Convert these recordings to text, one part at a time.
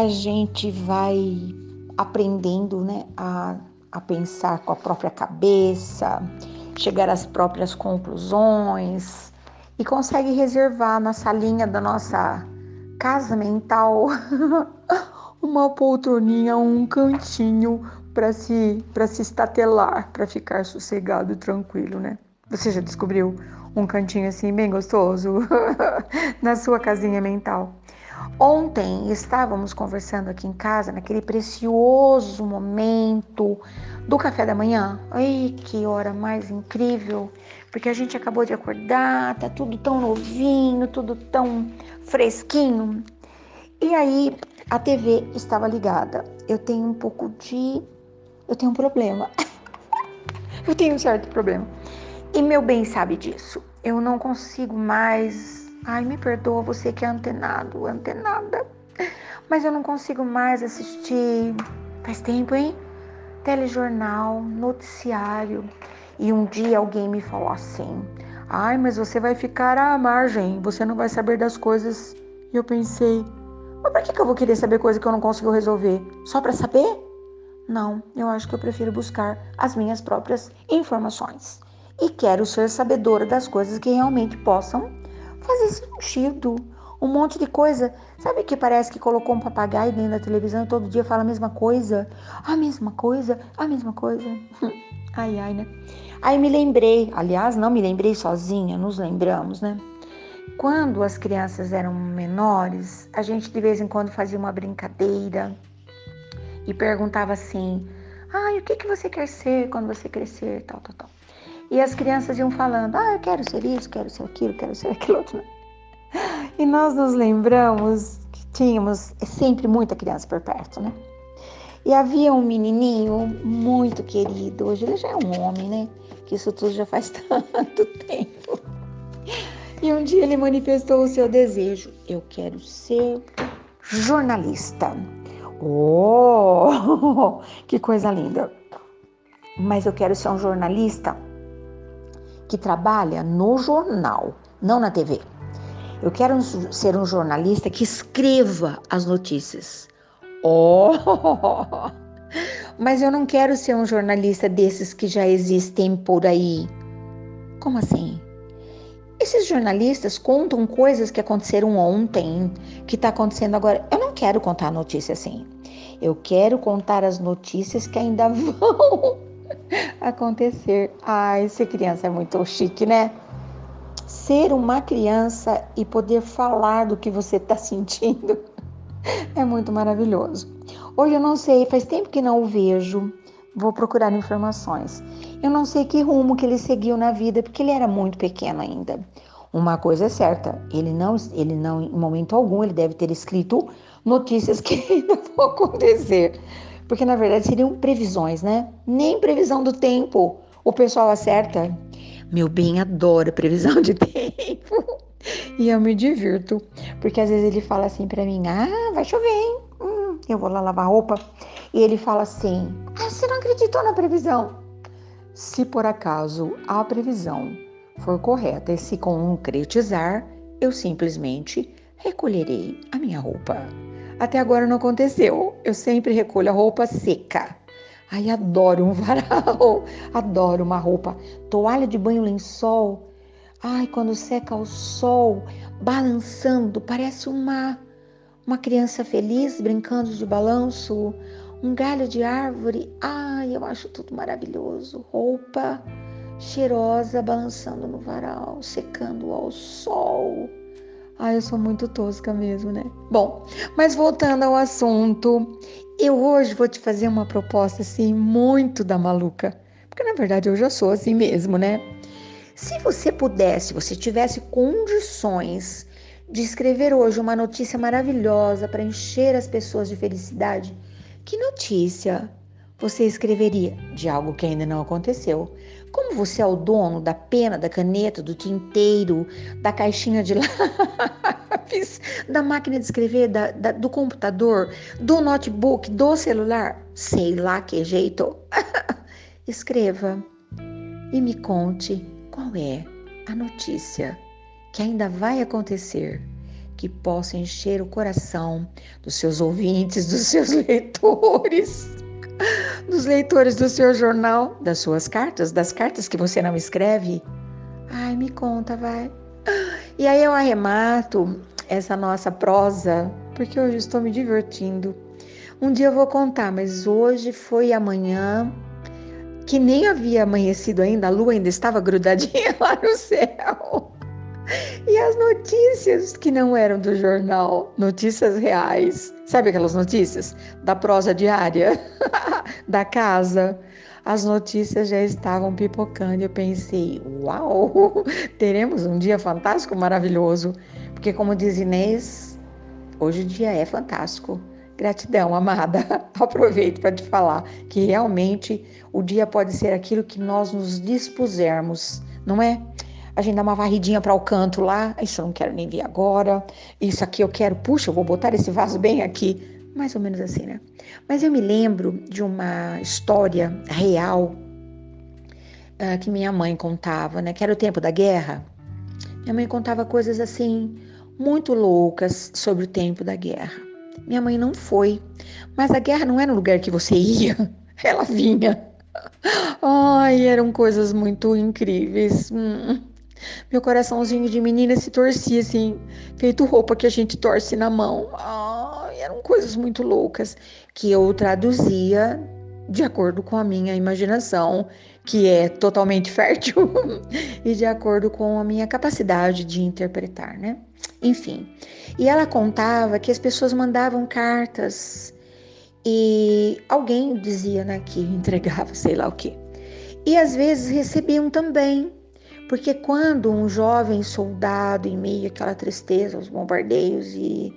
a gente vai aprendendo né, a, a pensar com a própria cabeça, chegar às próprias conclusões e consegue reservar na salinha da nossa casa mental uma poltroninha, um cantinho para se para se estatelar, para ficar sossegado e tranquilo, né? Você já descobriu um cantinho assim bem gostoso na sua casinha mental? Ontem estávamos conversando aqui em casa, naquele precioso momento do café da manhã. Ai, que hora mais incrível! Porque a gente acabou de acordar, tá tudo tão novinho, tudo tão fresquinho. E aí a TV estava ligada. Eu tenho um pouco de. Eu tenho um problema. eu tenho um certo problema. E meu bem sabe disso. Eu não consigo mais. Ai, me perdoa você que é antenado, antenada. Mas eu não consigo mais assistir. Faz tempo, hein? Telejornal, noticiário. E um dia alguém me falou assim: Ai, mas você vai ficar à margem, você não vai saber das coisas. E eu pensei: Mas pra que eu vou querer saber coisa que eu não consigo resolver? Só para saber? Não, eu acho que eu prefiro buscar as minhas próprias informações e quero ser sabedora das coisas que realmente possam fazer sentido. Um monte de coisa. Sabe que parece que colocou um papagaio dentro da televisão e todo dia fala a mesma coisa? A mesma coisa, a mesma coisa. ai, ai, né? Aí me lembrei, aliás, não me lembrei sozinha, nos lembramos, né? Quando as crianças eram menores, a gente de vez em quando fazia uma brincadeira e perguntava assim: ai, o que, que você quer ser quando você crescer? Tal, tal, tal. E as crianças iam falando: Ah, eu quero ser isso, quero ser aquilo, quero ser aquilo outro. E nós nos lembramos que tínhamos sempre muita criança por perto, né? E havia um menininho muito querido, hoje ele já é um homem, né? Que isso tudo já faz tanto tempo. E um dia ele manifestou o seu desejo: Eu quero ser jornalista. Oh, que coisa linda! Mas eu quero ser um jornalista que trabalha no jornal, não na TV. Eu quero ser um jornalista que escreva as notícias. Oh! Mas eu não quero ser um jornalista desses que já existem por aí. Como assim? Esses jornalistas contam coisas que aconteceram ontem, que está acontecendo agora. Eu não quero contar notícia assim. Eu quero contar as notícias que ainda vão acontecer. Ai, ser criança é muito chique, né? Ser uma criança e poder falar do que você está sentindo é muito maravilhoso. Hoje eu não sei, faz tempo que não o vejo. Vou procurar informações. Eu não sei que rumo que ele seguiu na vida, porque ele era muito pequeno ainda. Uma coisa é certa, ele não, ele não, em momento algum, ele deve ter escrito notícias que ainda vão acontecer porque na verdade seriam previsões, né? Nem previsão do tempo o pessoal acerta. Meu bem adora previsão de tempo. E eu me divirto, porque às vezes ele fala assim para mim: "Ah, vai chover, hein? Hum, eu vou lá lavar roupa". E ele fala assim: "Ah, você não acreditou na previsão?" Se por acaso a previsão for correta e se concretizar, eu simplesmente recolherei a minha roupa. Até agora não aconteceu. Eu sempre recolho a roupa seca. Ai, adoro um varal, adoro uma roupa. Toalha de banho, lençol. Ai, quando seca o sol, balançando, parece uma uma criança feliz brincando de balanço, um galho de árvore. Ai, eu acho tudo maravilhoso. Roupa cheirosa balançando no varal, secando ao sol. Ah, eu sou muito tosca mesmo, né? Bom, mas voltando ao assunto, eu hoje vou te fazer uma proposta assim muito da maluca, porque na verdade eu já sou assim mesmo, né? Se você pudesse, você tivesse condições de escrever hoje uma notícia maravilhosa para encher as pessoas de felicidade, que notícia você escreveria de algo que ainda não aconteceu? Como você é o dono da pena, da caneta, do tinteiro, da caixinha de lápis, da máquina de escrever, da, da, do computador, do notebook, do celular, sei lá que jeito, escreva e me conte qual é a notícia que ainda vai acontecer, que possa encher o coração dos seus ouvintes, dos seus leitores, dos leitores do seu jornal, das suas cartas, das cartas que você não escreve. Ai, me conta, vai. E aí eu arremato essa nossa prosa, porque hoje estou me divertindo. Um dia eu vou contar, mas hoje foi amanhã que nem havia amanhecido ainda, a lua ainda estava grudadinha lá no céu. E as notícias que não eram do jornal, notícias reais, sabe aquelas notícias da prosa diária, da casa? As notícias já estavam pipocando. Eu pensei, uau, teremos um dia fantástico, maravilhoso. Porque, como diz Inês, hoje o dia é fantástico. Gratidão, amada. Aproveito para te falar que realmente o dia pode ser aquilo que nós nos dispusermos, não é? A gente dá uma varridinha para o canto lá, isso eu não quero nem ver agora. Isso aqui eu quero, puxa, eu vou botar esse vaso bem aqui. Mais ou menos assim, né? Mas eu me lembro de uma história real uh, que minha mãe contava, né? Que era o tempo da guerra. Minha mãe contava coisas assim muito loucas sobre o tempo da guerra. Minha mãe não foi, mas a guerra não era um lugar que você ia, ela vinha. Ai, eram coisas muito incríveis. Hum. Meu coraçãozinho de menina se torcia assim, feito roupa que a gente torce na mão. Eram coisas muito loucas que eu traduzia de acordo com a minha imaginação, que é totalmente fértil, e de acordo com a minha capacidade de interpretar, né? Enfim. E ela contava que as pessoas mandavam cartas e alguém dizia, né, que entregava, sei lá o quê. E às vezes recebiam também, porque quando um jovem soldado, em meio àquela tristeza, aos bombardeios e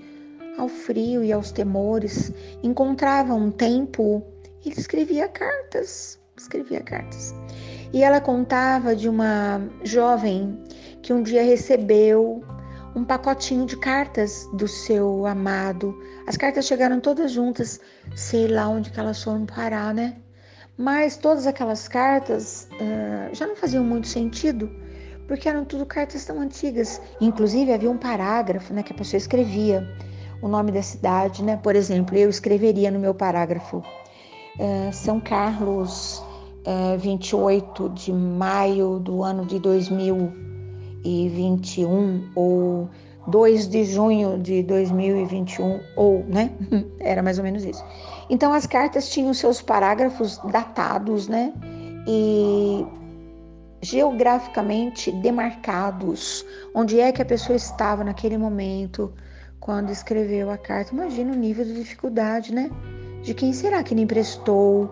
ao frio e aos temores, encontrava um tempo, ele escrevia cartas, escrevia cartas. E ela contava de uma jovem que um dia recebeu um pacotinho de cartas do seu amado. As cartas chegaram todas juntas, sei lá onde que elas foram parar, né? Mas todas aquelas cartas uh, já não faziam muito sentido, porque eram tudo cartas tão antigas. Inclusive havia um parágrafo, né, que a pessoa escrevia o nome da cidade, né? Por exemplo, eu escreveria no meu parágrafo uh, São Carlos, uh, 28 de maio do ano de 2000 2021 ou 2 de junho de 2021 ou, né? Era mais ou menos isso. Então as cartas tinham seus parágrafos datados, né? E geograficamente demarcados, onde é que a pessoa estava naquele momento quando escreveu a carta. Imagina o nível de dificuldade, né? De quem será que lhe emprestou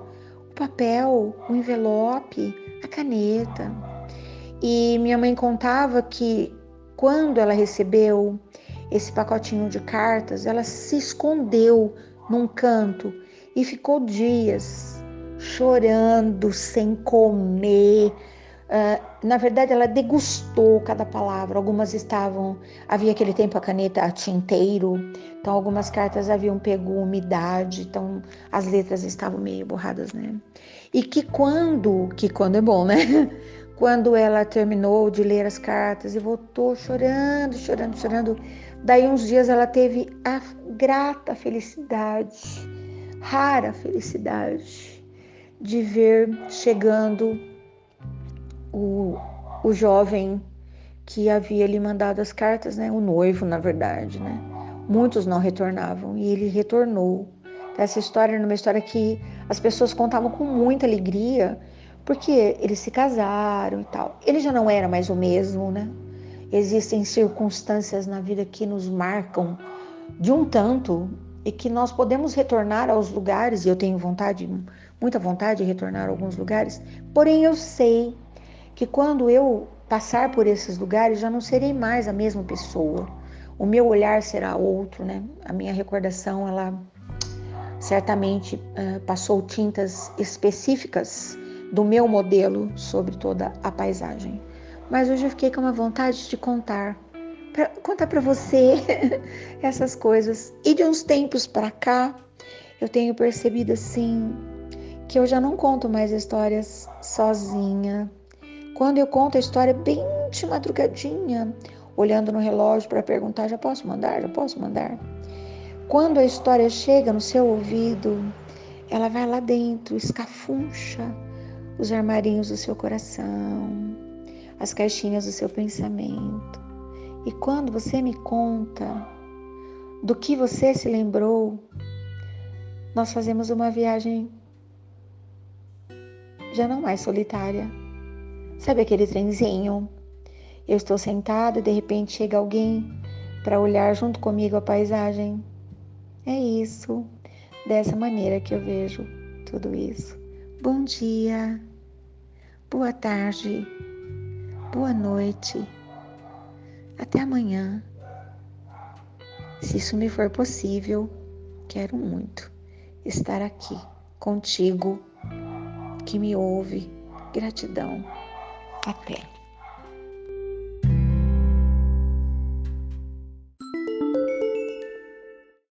o papel, o envelope, a caneta. E minha mãe contava que quando ela recebeu esse pacotinho de cartas, ela se escondeu num canto e ficou dias chorando, sem comer. Uh, na verdade, ela degustou cada palavra. Algumas estavam, havia aquele tempo a caneta a tinteiro, então algumas cartas haviam pego umidade, então as letras estavam meio borradas, né? E que quando, que quando é bom, né? Quando ela terminou de ler as cartas e voltou chorando, chorando, chorando, daí uns dias ela teve a grata felicidade, rara felicidade, de ver chegando o, o jovem que havia lhe mandado as cartas, né? O noivo, na verdade, né? Muitos não retornavam e ele retornou. Essa história era uma história que as pessoas contavam com muita alegria porque eles se casaram e tal. Ele já não era mais o mesmo, né? Existem circunstâncias na vida que nos marcam de um tanto e que nós podemos retornar aos lugares, e eu tenho vontade, muita vontade de retornar a alguns lugares, porém eu sei que quando eu passar por esses lugares já não serei mais a mesma pessoa. O meu olhar será outro, né? A minha recordação, ela certamente uh, passou tintas específicas do meu modelo sobre toda a paisagem. Mas hoje eu fiquei com uma vontade de contar, pra, contar para você essas coisas. E de uns tempos para cá, eu tenho percebido assim que eu já não conto mais histórias sozinha. Quando eu conto a história bem de madrugadinha, olhando no relógio para perguntar: já posso mandar? Já posso mandar? Quando a história chega no seu ouvido, ela vai lá dentro, escafuncha os armarinhos do seu coração, as caixinhas do seu pensamento. E quando você me conta do que você se lembrou, nós fazemos uma viagem já não mais solitária. Sabe aquele trenzinho? Eu estou sentada e de repente chega alguém para olhar junto comigo a paisagem. É isso, dessa maneira que eu vejo tudo isso. Bom dia, boa tarde, boa noite, até amanhã. Se isso me for possível, quero muito estar aqui contigo que me ouve. Gratidão. Até.